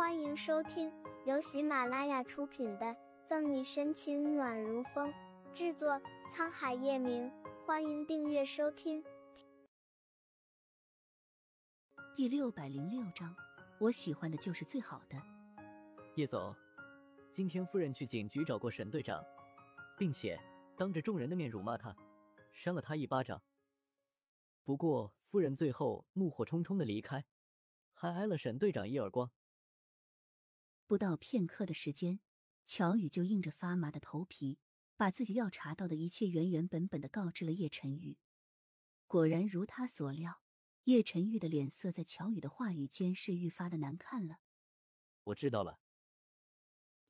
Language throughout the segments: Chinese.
欢迎收听由喜马拉雅出品的《赠你深情暖如风》，制作沧海夜明。欢迎订阅收听。第六百零六章，我喜欢的就是最好的。叶总，今天夫人去警局找过沈队长，并且当着众人的面辱骂他，扇了他一巴掌。不过夫人最后怒火冲冲的离开，还挨了沈队长一耳光。不到片刻的时间，乔宇就硬着发麻的头皮，把自己要查到的一切原原本本的告知了叶晨玉。果然如他所料，叶晨玉的脸色在乔宇的话语间是愈发的难看了。我知道了。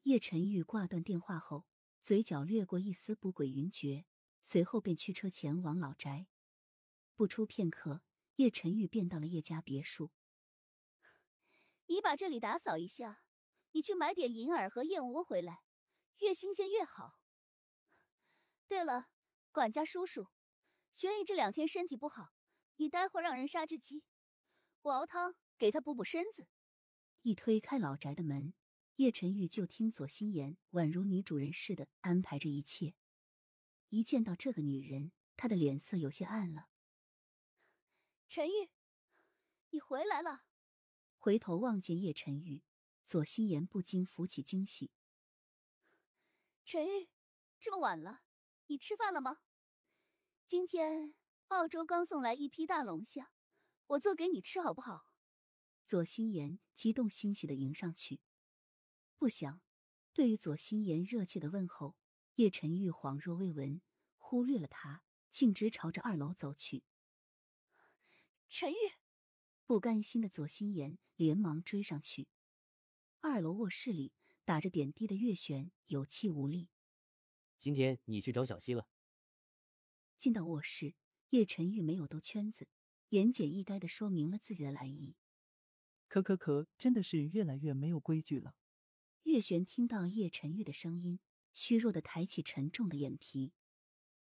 叶晨玉挂断电话后，嘴角掠过一丝不轨云谲，随后便驱车前往老宅。不出片刻，叶晨玉便到了叶家别墅。你把这里打扫一下。你去买点银耳和燕窝回来，越新鲜越好。对了，管家叔叔，玄逸这两天身体不好，你待会儿让人杀只鸡，我熬汤给他补补身子。一推开老宅的门，叶晨玉就听左心言宛如女主人似的安排着一切。一见到这个女人，他的脸色有些暗了。陈玉，你回来了。回头望见叶晨玉。左心言不禁浮起惊喜。陈玉，这么晚了，你吃饭了吗？今天澳洲刚送来一批大龙虾，我做给你吃好不好？左心言激动欣喜的迎上去，不想对于左心言热切的问候，叶晨玉恍若未闻，忽略了他，径直朝着二楼走去。陈玉，不甘心的左心言连忙追上去。二楼卧室里打着点滴的月璇有气无力。今天你去找小溪了。进到卧室，叶晨玉没有兜圈子，言简意赅的说明了自己的来意。可可可，真的是越来越没有规矩了。月璇听到叶晨玉的声音，虚弱的抬起沉重的眼皮。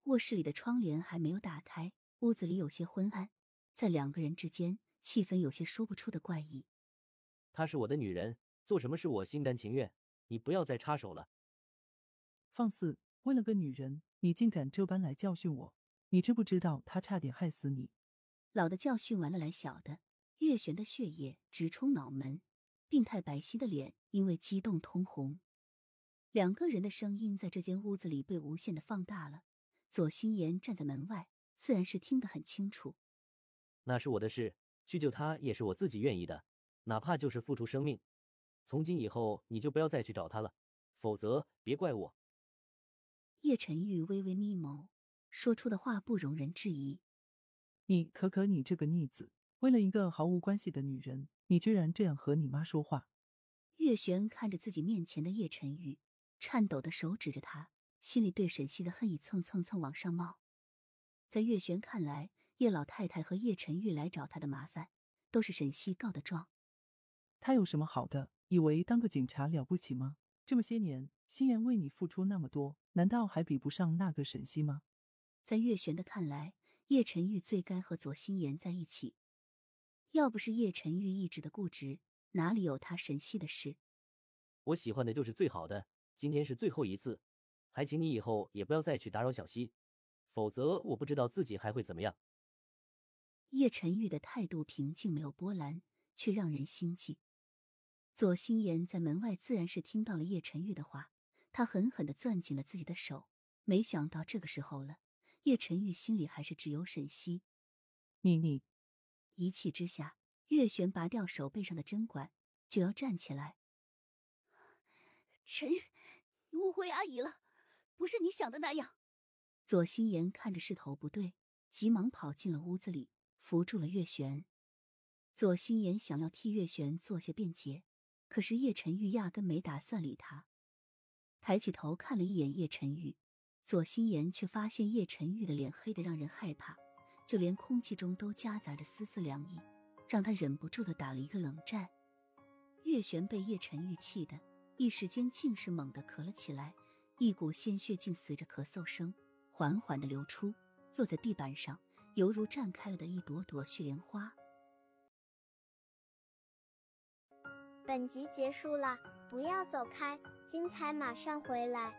卧室里的窗帘还没有打开，屋子里有些昏暗，在两个人之间，气氛有些说不出的怪异。她是我的女人。做什么事我心甘情愿，你不要再插手了。放肆！为了个女人，你竟敢这般来教训我！你知不知道她差点害死你？老的教训完了，来小的。月璇的血液直冲脑门，病态白皙的脸因为激动通红。两个人的声音在这间屋子里被无限的放大了。左心言站在门外，自然是听得很清楚。那是我的事，去救他也是我自己愿意的，哪怕就是付出生命。从今以后，你就不要再去找他了，否则别怪我。叶晨玉微微眯眸，说出的话不容人质疑。你可可，你这个逆子，为了一个毫无关系的女人，你居然这样和你妈说话。月璇看着自己面前的叶晨玉，颤抖的手指着他，心里对沈西的恨意蹭蹭蹭往上冒。在月璇看来，叶老太太和叶晨玉来找他的麻烦，都是沈西告的状。他有什么好的？以为当个警察了不起吗？这么些年，心妍为你付出那么多，难道还比不上那个沈西吗？在月璇的看来，叶晨玉最该和左心妍在一起。要不是叶晨玉一直的固执，哪里有他沈西的事？我喜欢的就是最好的，今天是最后一次，还请你以后也不要再去打扰小溪，否则我不知道自己还会怎么样。叶晨玉的态度平静，没有波澜，却让人心悸。左心言在门外自然是听到了叶晨玉的话，他狠狠的攥紧了自己的手。没想到这个时候了，叶晨玉心里还是只有沈西。你你，一气之下，月璇拔掉手背上的针管，就要站起来。陈玉，你误会阿姨了，不是你想的那样。左心言看着势头不对，急忙跑进了屋子里，扶住了月璇。左心言想要替月璇做些辩解。可是叶晨玉压根没打算理他，抬起头看了一眼叶晨玉，左心言却发现叶晨玉的脸黑得让人害怕，就连空气中都夹杂着丝丝凉意，让他忍不住的打了一个冷战。月璇被叶晨玉气的，一时间竟是猛地咳了起来，一股鲜血竟随着咳嗽声缓缓的流出，落在地板上，犹如绽开了的一朵朵血莲花。本集结束了，不要走开，精彩马上回来。